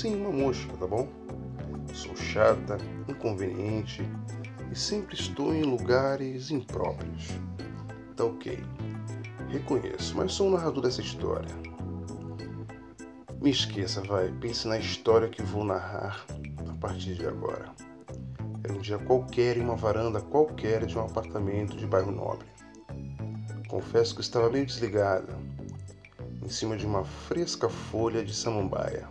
sim uma mosca, tá bom? Sou chata, inconveniente e sempre estou em lugares impróprios. Tá ok. Reconheço, mas sou o narrador dessa história. Me esqueça, vai. Pense na história que vou narrar a partir de agora. Era um dia qualquer em uma varanda qualquer de um apartamento de bairro nobre. Confesso que estava meio desligada, em cima de uma fresca folha de samambaia,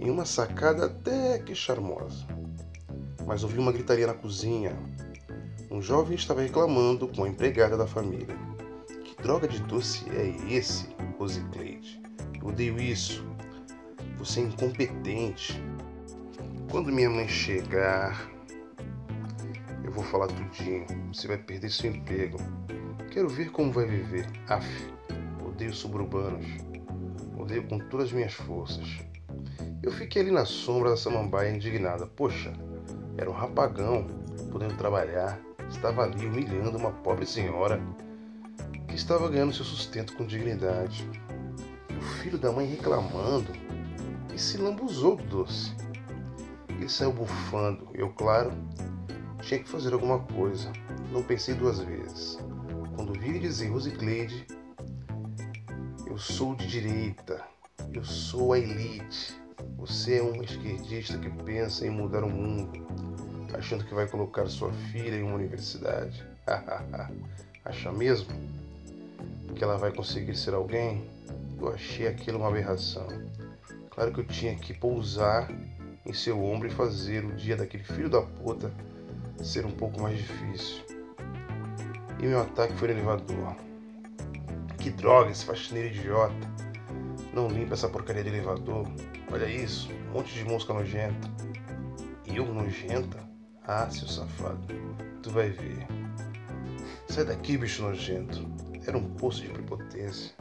em uma sacada até que charmosa. Mas ouvi uma gritaria na cozinha. Um jovem estava reclamando com a empregada da família. Que droga de doce é esse, Rosicleide? Odeio isso. Você é incompetente. Quando minha mãe chegar, eu vou falar tudinho. Você vai perder seu emprego. Quero ver como vai viver. Af, odeio suburbanos. Odeio com todas as minhas forças. Eu fiquei ali na sombra da samambaia indignada. Poxa, era um rapagão, podendo trabalhar. Estava ali humilhando uma pobre senhora que estava ganhando seu sustento com dignidade. E o filho da mãe reclamando e se lambuzou do doce. Ele saiu bufando. Eu, claro, tinha que fazer alguma coisa. Não pensei duas vezes. Quando vi dizer Rosicleide, eu sou de direita, eu sou a elite. Você é um esquerdista que pensa em mudar o mundo, achando que vai colocar sua filha em uma universidade. Acha mesmo que ela vai conseguir ser alguém? Eu achei aquilo uma aberração. Claro que eu tinha que pousar em seu ombro e fazer o dia daquele filho da puta ser um pouco mais difícil. E meu ataque foi no elevador. Que droga, esse faxineiro idiota. Não limpa essa porcaria de elevador. Olha isso, um monte de mosca nojenta. Eu nojenta? Ah, seu safado, tu vai ver. Sai daqui, bicho nojento. Era um poço de prepotência.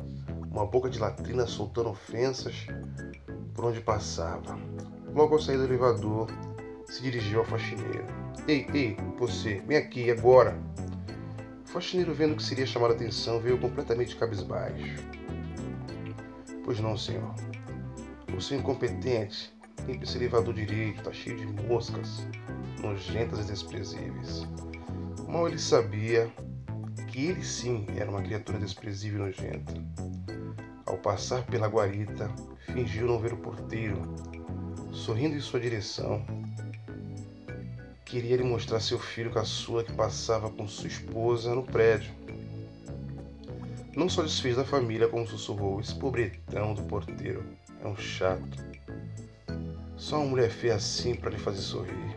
Uma boca de latrina soltando ofensas por onde passava. Logo ao sair do elevador, se dirigiu ao faxineiro. Ei, ei, você, vem aqui agora. O faxineiro, vendo que seria chamar a atenção, veio completamente cabisbaixo. Pois não, senhor. Você é incompetente. Limpe esse elevador direito, tá cheio de moscas, nojentas e desprezíveis. Mal ele sabia que ele sim era uma criatura desprezível e nojenta. Ao passar pela guarita, fingiu não ver o porteiro sorrindo em sua direção. Queria lhe mostrar seu filho caçula que passava com sua esposa no prédio. Não só desfez da família, como sussurrou: Esse pobretão do porteiro é um chato. Só uma mulher feia assim para lhe fazer sorrir.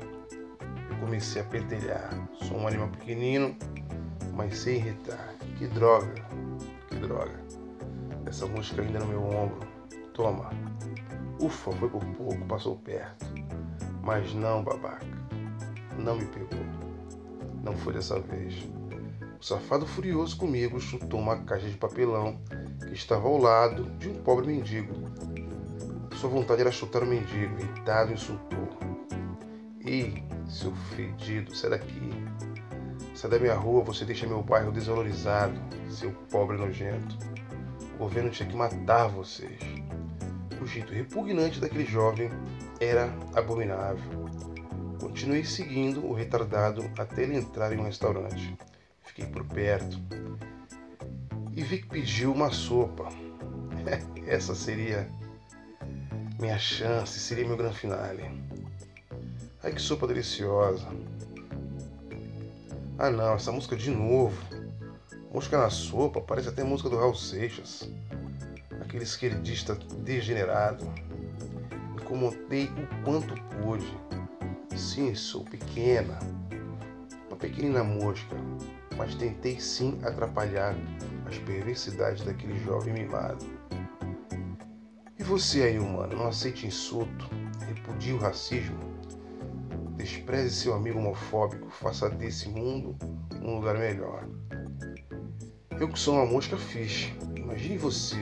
Eu comecei a pentelhar. Sou um animal pequenino, mas sem irritar. Que droga, que droga. Essa música ainda no meu ombro. Toma. Ufa, foi por pouco, passou perto. Mas não, babaca. Não me pegou. Não foi dessa vez. O safado furioso comigo chutou uma caixa de papelão que estava ao lado de um pobre mendigo. Sua vontade era chutar o mendigo, irritado, insultou. Ei, seu fedido, sai daqui. Sai da minha rua, você deixa meu bairro desvalorizado, seu pobre nojento. O governo tinha que matar vocês. O jeito repugnante daquele jovem era abominável. Continuei seguindo o retardado até ele entrar em um restaurante. Fiquei por perto e vi que pediu uma sopa. Essa seria minha chance, seria meu grande finale. Ai que sopa deliciosa. Ah não, essa música de novo. Música na sopa, parece até música do Raul Seixas aquele esquerdista degenerado. Incomodei o quanto pude. Sim, sou pequena, uma pequenina mosca, mas tentei sim atrapalhar as perversidades daquele jovem mimado. E você aí, humano, não aceite insulto, repudie o racismo, despreze seu amigo homofóbico, faça desse mundo um lugar melhor. Eu que sou uma mosca fixe, imagine você